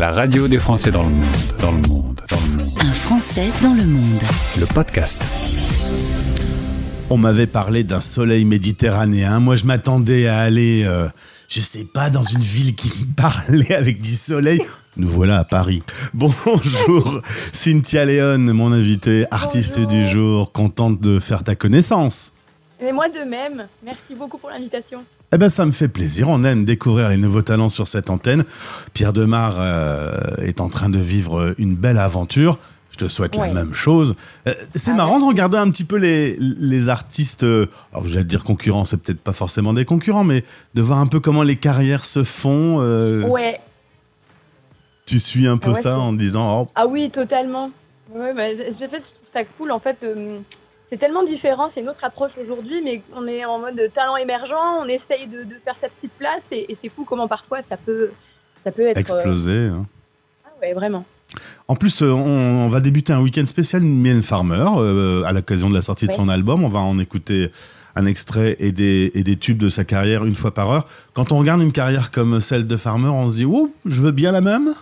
La radio des Français dans le monde, dans le monde, dans le monde. Un Français dans le monde. Le podcast. On m'avait parlé d'un soleil méditerranéen. Moi, je m'attendais à aller, euh, je sais pas, dans une ville qui me parlait avec du soleil. Nous voilà à Paris. Bonjour, Cynthia Léon, mon invitée, artiste Bonjour. du jour, contente de faire ta connaissance. Mais moi de même. Merci beaucoup pour l'invitation. Eh ben, ça me fait plaisir. On aime découvrir les nouveaux talents sur cette antenne. Pierre Demar euh, est en train de vivre une belle aventure. Je te souhaite la même chose. Euh, c'est Ah, marrant de regarder un petit peu les, les artistes. euh, alors, j'allais dire concurrents, c'est peut-être pas forcément des concurrents, mais de voir un peu comment les carrières se font. euh, Ouais. Tu suis un peu Ouais, ça en disant oh, Ah oui, totalement. Ouais, bah, en fait, je trouve ça cool. En fait, euh, c'est tellement différent. C'est une autre approche aujourd'hui, mais on est en mode talent émergent. On essaye de, de faire sa petite place, et, et c'est fou comment parfois ça peut, ça peut être. euh, exploser. hein. ah ouais, vraiment. En plus, euh, on, on va débuter un week-end spécial Mylène Farmer euh, à l'occasion de la sortie de son album. On va en écouter un extrait et des, et des tubes de sa carrière une fois par heure. Quand on regarde une carrière comme celle de Farmer, on se dit Ouh, je veux bien la même?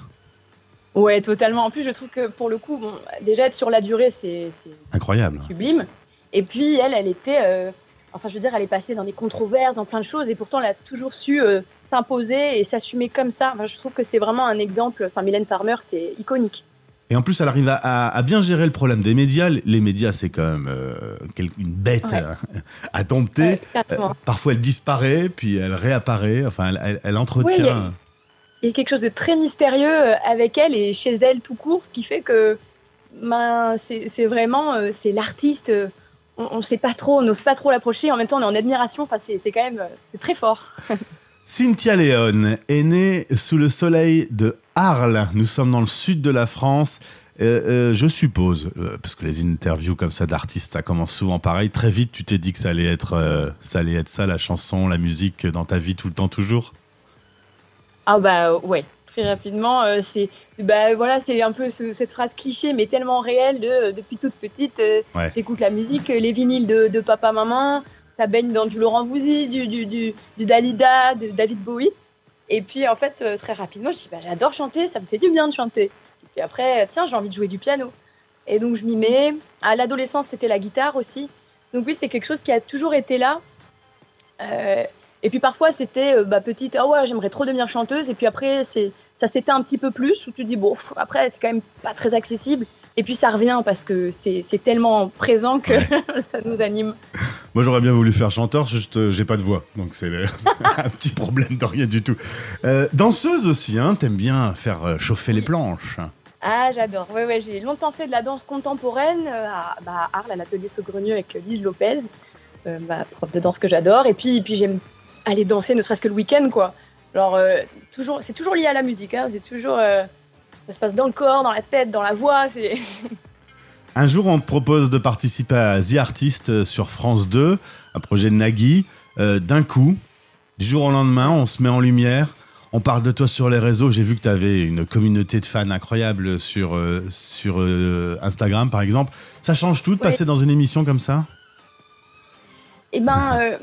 Ouais, totalement. En plus, je trouve que pour le coup, bon, déjà être sur la durée, c'est Incroyable. sublime. Et puis elle, elle était, euh, enfin je veux dire, elle est passée dans des controverses, dans plein de choses, et pourtant elle a toujours su euh, s'imposer et s'assumer comme ça. Enfin, je trouve que c'est vraiment un exemple. Enfin, Mylène Farmer, c'est iconique. Et en plus, elle arrive à, à- à bien gérer le problème des médias. Les médias, c'est quand même euh, une bête Ouais. euh, à dompter. Ouais, parfois, elle disparaît, puis elle réapparaît. Enfin, elle, elle- elle Ouais, entretient. Il y a quelque chose de très mystérieux euh, avec elle et chez elle tout court, ce qui fait que ben, c'est vraiment euh, c'est l'artiste. euh, on ne sait pas trop, on n'ose pas trop l'approcher. En même temps, on est en admiration. Enfin, c'est quand même, c'est très fort. Cynthia Léon est née sous le soleil de Arles. Nous sommes dans le sud de la France. Je suppose, parce que les interviews comme ça d'artistes, ça commence souvent pareil. Très vite, tu t'es dit que ça allait être ça, la chanson, la musique dans ta vie tout le temps, toujours? Ah bah ouais, très rapidement, euh, c'est bah voilà, c'est un peu ce- cette phrase cliché mais tellement réelle de euh, depuis toute petite, euh, Ouais. j'écoute la musique, les vinyles de, de papa maman, ça baigne dans du Laurent Voulzy, du, du, du, du Dalida, de David Bowie. Et puis en fait très rapidement, je dis bah j'adore chanter, ça me fait du bien de chanter. Et puis après tiens, j'ai envie de jouer du piano. Et donc je m'y mets. À l'adolescence, c'était la guitare aussi. Donc oui, c'est quelque chose qui a toujours été là. Euh, et puis parfois, c'était euh, bah, petite, ah ouais, j'aimerais trop devenir chanteuse. Et puis après, c'est, ça s'éteint un petit peu plus, où tu te dis, bon, pff, après, c'est quand même pas très accessible. Et puis ça revient parce que c'est, c'est tellement présent que ça nous anime. Moi, j'aurais bien voulu faire chanteur, juste euh, j'ai pas de voix, donc c'est un petit problème de rien du tout. Euh, danseuse aussi, hein, t'aimes bien faire euh, chauffer les planches. Ah, j'adore. Ouais, ouais, j'ai longtemps fait de la danse contemporaine à, bah, à Arles, à l'atelier Saugrenieux avec Lise Lopez, ma prof de danse que j'adore. Et puis, puis j'aime aller danser, ne serait-ce que le week-end, quoi. Alors, euh, toujours, c'est toujours lié à la musique. Hein, c'est toujours, euh, ça se passe dans le corps, dans la tête, dans la voix. C'est Un jour, on te propose de participer à The Artist euh, sur France 2, un projet de Nagui. Euh, D'un coup, du jour au lendemain, on se met en lumière. On parle de toi sur les réseaux. J'ai vu que tu avais une communauté de fans incroyable sur, sur Instagram, par exemple. Ça change tout de passer dans une émission comme ça? Eh ben, euh,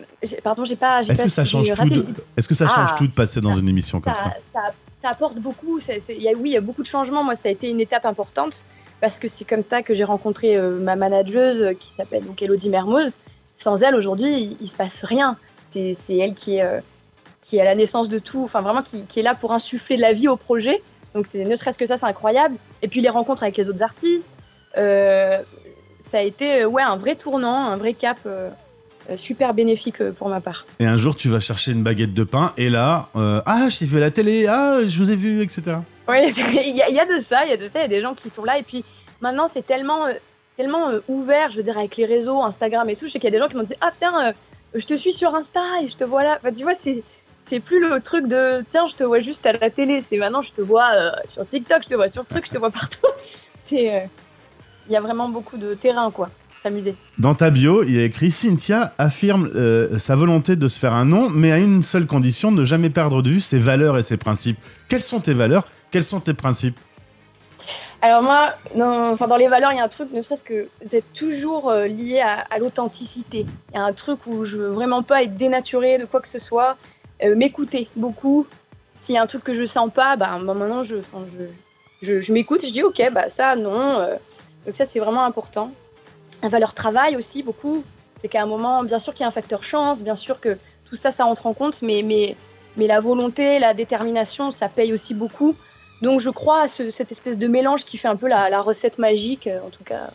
pardon, j'ai pas. Est-ce que ça change tout de, Est-ce que ça change Ah. tout de passer dans une émission comme ça, ça ça, ça apporte beaucoup. Ça- y a, oui, il y a beaucoup de changements. Moi, ça a été une étape importante parce que c'est comme ça que j'ai rencontré euh, ma manageuse euh, qui s'appelle donc Elodie Mermoz. Sans elle, aujourd'hui, il, il se passe rien. C'est elle qui est, euh, qui est à la naissance de tout. Enfin, vraiment, qui, qui est là pour insuffler de la vie au projet. Donc, c'est ne serait-ce que ça, c'est incroyable. Et puis, les rencontres avec les autres artistes. ça a été ouais, un vrai tournant, un vrai cap super bénéfique euh, pour ma part. Et un jour, tu vas chercher une baguette de pain et là, euh, ah, je t'ai vu à la télé, ah, je vous ai vu, etc. Oui, il y, a- il y a de ça, il y a de ça, il y a des gens qui sont là. Et puis maintenant, c'est tellement, euh, tellement euh, ouvert, je veux dire, avec les réseaux, Instagram et tout. Je sais qu'il y a des gens qui m'ont dit Ah, tiens, euh, je te suis sur Insta et je te vois là. Enfin, tu vois, c'est. C'est plus le truc de tiens, je te vois juste à la télé. C'est maintenant, je te vois euh, sur TikTok, je te vois sur truc, je te vois partout. C'est. euh, Il y a vraiment beaucoup de terrain, quoi. S'amuser. Dans ta bio, il y a écrit Cynthia affirme euh, sa volonté de se faire un nom, mais à une seule condition ne jamais perdre de vue ses valeurs et ses principes. Quelles sont tes valeurs? Quels sont tes principes? Alors moi, dans, enfin dans les valeurs, il y a un truc, ne serait-ce que d'être toujours euh, lié à, à l'authenticité. Il y a un truc où je veux vraiment pas être dénaturée de quoi que ce soit, euh, m'écouter beaucoup, s'il y a un truc que je sens pas, bah, bah, maintenant je, enfin, je, je, je m'écoute, je dis ok, bah ça non. euh. donc ça c'est vraiment important. La valeur travail aussi beaucoup. C'est qu'à un moment, bien sûr qu'il y a un facteur chance, bien sûr que tout ça, ça entre en compte, mais, mais, mais la volonté, la détermination, ça paye aussi beaucoup. Donc je crois à ce- cette espèce de mélange qui fait un peu la, recette magique. En tout cas,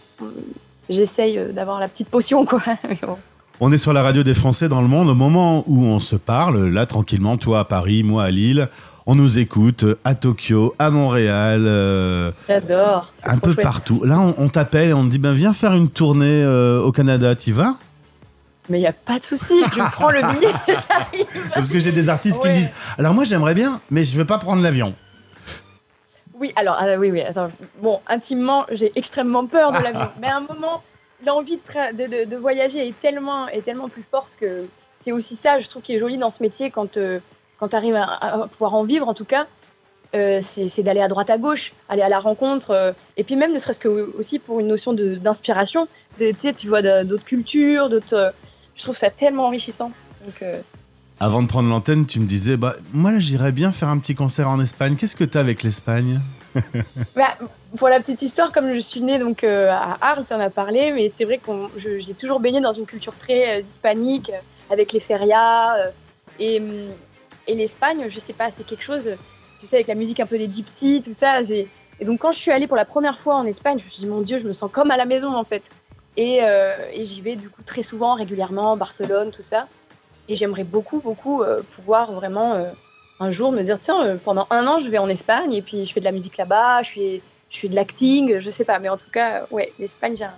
j'essaye euh, d'avoir la petite potion, quoi. On est sur la radio des Français dans le monde. Au moment où on se parle, là tranquillement, toi à Paris, moi à Lille, on nous écoute à Tokyo, à Montréal, euh, J'adore. un peu chouette. partout. Là, on, on t'appelle et on te dit ben, viens faire une tournée euh, au Canada, t'y vas? Mais il n'y a pas de souci, je prends le billet. Parce que j'ai des artistes qui me disent alors moi j'aimerais bien, mais je veux pas prendre l'avion. Oui, alors, ah, oui, oui, attends. Bon, intimement, j'ai extrêmement peur de l'avion. Mais à un moment, l'envie de, tra- de, de- de voyager est tellement, est tellement plus forte que c'est aussi ça, je trouve, qui est joli dans ce métier quand, euh, quand tu arrives à, à pouvoir en vivre, en tout cas. euh, c'est d'aller à droite à gauche, aller à la rencontre, euh, et puis même ne serait-ce que aussi pour une notion d'inspiration. Tu sais, tu vois d'autres cultures, d'autres. euh, je trouve ça tellement enrichissant. Donc, Avant de prendre l'antenne, tu me disais bah moi là j'irais bien faire un petit concert en Espagne. Qu'est-ce que t'as avec l'Espagne? Bah, pour la petite histoire, comme je suis née donc à Arles, tu en as parlé, mais c'est vrai que j'ai toujours baigné dans une culture très hispanique, avec les ferias et, hum, et l'Espagne, je sais pas, c'est quelque chose, tu sais, avec la musique un peu des gypsies, tout ça. Et donc quand je suis allée pour la première fois en Espagne, je me suis dit mon Dieu, je me sens comme à la maison en fait. Et, euh, j'y vais du coup très souvent, régulièrement, Barcelone, tout ça. Et j'aimerais beaucoup, beaucoup euh, pouvoir vraiment euh, un jour me dire tiens, pendant un an, je vais en Espagne et puis je fais de la musique là-bas, je fais, je fais de l'acting, je sais pas. Mais en tout cas, ouais, l'Espagne, j'ai un,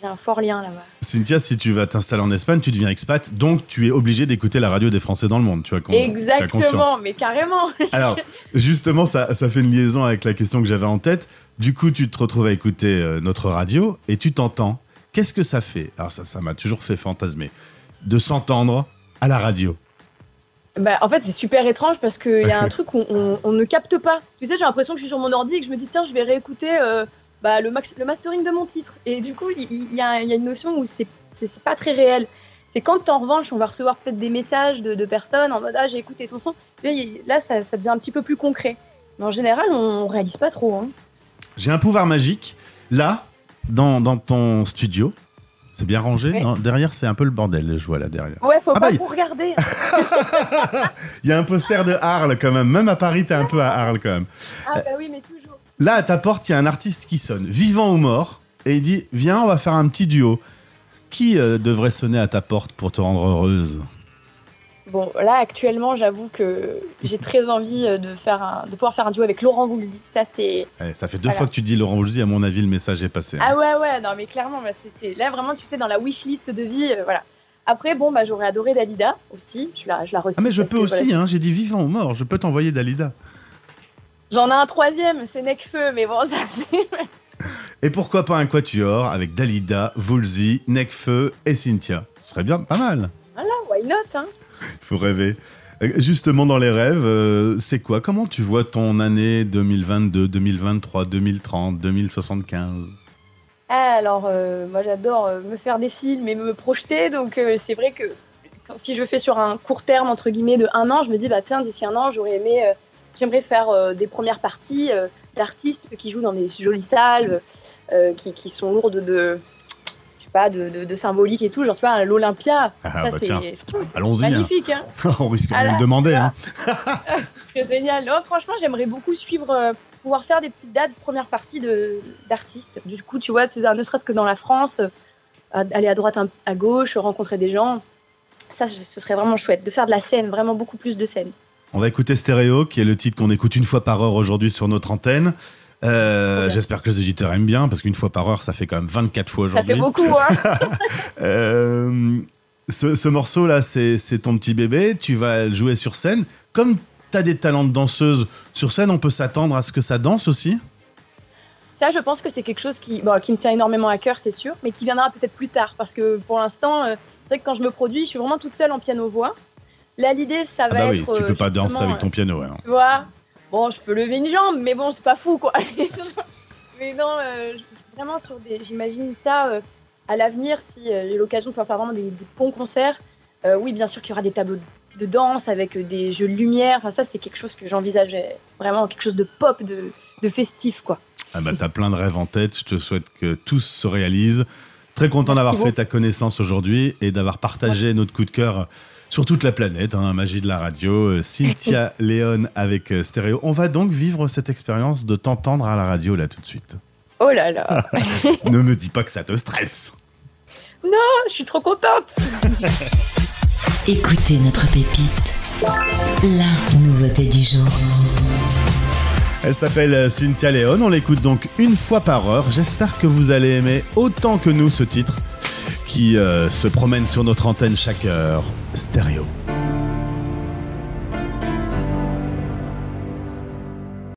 j'ai un fort lien là-bas. Cynthia, si tu vas t'installer en Espagne, tu deviens expat, donc tu es obligé d'écouter la radio des Français dans le monde. Tu as, tu. Exactement, mais carrément. Alors, justement, ça, ça fait une liaison avec la question que j'avais en tête. Du coup, tu te retrouves à écouter euh, notre radio et tu t'entends. Qu'est-ce que ça fait? Alors, ça ça m'a toujours fait fantasmer de s'entendre à la radio. Bah, en fait, c'est super étrange parce qu'il y a un truc qu'on on, on ne capte pas. Tu sais, j'ai l'impression que je suis sur mon ordi et que je me dis, tiens, je vais réécouter euh, bah, le, max- le mastering de mon titre. Et du coup, il y, a, il y a une notion où c'est pas très réel. C'est quand, en revanche, on va recevoir peut-être des messages de, de personnes en mode, ah, j'ai écouté ton son. Là, ça, ça devient un petit peu plus concret. Mais en général, on réalise pas trop. Hein. J'ai un pouvoir magique. Là, dans, dans ton studio, c'est bien rangé. Ouais. Non, derrière, c'est un peu le bordel, je vois là derrière. Ouais, faut Ah pas bah, vous regarder. Il y a un poster de Arles quand même. Même à Paris, t'es un peu à Arles quand même. Ah, bah oui, mais. Là, à ta porte, il y a un artiste qui sonne, vivant ou mort, et il dit Viens, on va faire un petit duo. Qui euh, devrait sonner à ta porte pour te rendre heureuse? Bon, là, actuellement, j'avoue que j'ai très envie euh, de, faire un- de pouvoir faire un duo avec Laurent Voulzy. Ça, c'est. Eh, Ça fait deux Voilà. fois que tu dis Laurent Voulzy, à mon avis, le message est passé. hein. Ah ouais, ouais, non, mais clairement, bah, c'est- là vraiment, tu sais, dans la wishlist de vie, euh, voilà. Après, bon, bah, j'aurais adoré Dalida aussi. Je la, je la Ah, mais je peux aussi, voilà, hein, j'ai dit vivant ou mort, je peux t'envoyer Dalida. J'en ai un troisième, c'est Necfeu, mais bon, ça, c'est. Et pourquoi pas un quatuor avec Dalida, Voulzy, Necfeu et Cynthia Ce serait bien, pas mal. Voilà, why not, hein? Il faut rêver. Euh, Justement, dans les rêves, euh, c'est quoi? Comment tu vois ton année 2022, 2023, 2030, 2075 Ah, alors, euh, moi, j'adore me faire des films et me projeter, donc euh, c'est vrai que quand- si je fais sur un court terme, entre guillemets, de un an, je me dis, bah tiens, d'ici un an, j'aurais aimé, j'aimerais faire euh, des premières parties euh, d'artistes qui jouent dans des jolies salles, euh, qui, qui sont lourdes de, je sais pas, de, de, de symbolique et tout, genre, tu vois, l'Olympia, Ah bah c'est hein. magnifique, hein. On risque de me demander. Hein. C'est génial. Non, franchement, j'aimerais beaucoup suivre, euh, pouvoir faire des petites dates, première partie d'artistes. Du coup, tu vois, ne serait-ce que dans la France, euh, aller à droite, à gauche, rencontrer des gens. Ça, ce ce serait vraiment chouette. De faire de la scène, vraiment beaucoup plus de scène. On va écouter Stéréo, qui est le titre qu'on écoute une fois par heure aujourd'hui sur notre antenne. Euh. J'espère que les auditeurs aiment bien, parce qu'une fois par heure, ça fait quand même 24 fois Ça fait aujourd'hui. beaucoup, hein. Euh, ce, ce morceau-là, c'est c'est ton petit bébé. Tu vas le jouer sur scène. Comme tu as des talents de danseuse sur scène, on peut s'attendre à ce que ça danse aussi? Ça, je pense que c'est quelque chose qui, bon, qui me tient énormément à cœur, c'est sûr, mais qui viendra peut-être plus tard. Parce que pour l'instant, euh, c'est vrai que quand je me produis, je suis vraiment toute seule en piano-voix. Là, l'idée, ça Ah va bah oui, être. tu peux euh, pas danser avec ton piano. ouais. Tu vois Bon, je peux lever une jambe, mais bon, c'est pas fou, quoi. mais non, euh, vraiment, sur des... j'imagine ça euh, à l'avenir, si j'ai l'occasion de pouvoir faire vraiment des, des bons concerts. Oui, bien sûr qu'il y aura des tableaux de danse, avec des jeux de lumière. Enfin, ça, c'est quelque chose que j'envisageais vraiment, quelque chose de pop, de, de festif, quoi. Ah bah, t'as plein de rêves en tête. Je te souhaite que tous se réalisent. Très content d'avoir fait ta connaissance aujourd'hui et d'avoir partagé notre coup de cœur sur toute la planète, hein, magie de la radio. Euh, Cynthia Léon avec euh, Stéréo. On va donc vivre cette expérience de t'entendre à la radio là tout de suite. Oh là là, ne me dis pas que ça te stresse. je suis trop contente. Écoutez notre pépite. La nouveauté du jour. Elle s'appelle euh, Cynthia Léon. On l'écoute donc une fois par heure. J'espère que vous allez aimer autant que nous ce titre qui euh, se promène sur notre antenne chaque heure. Stéréo.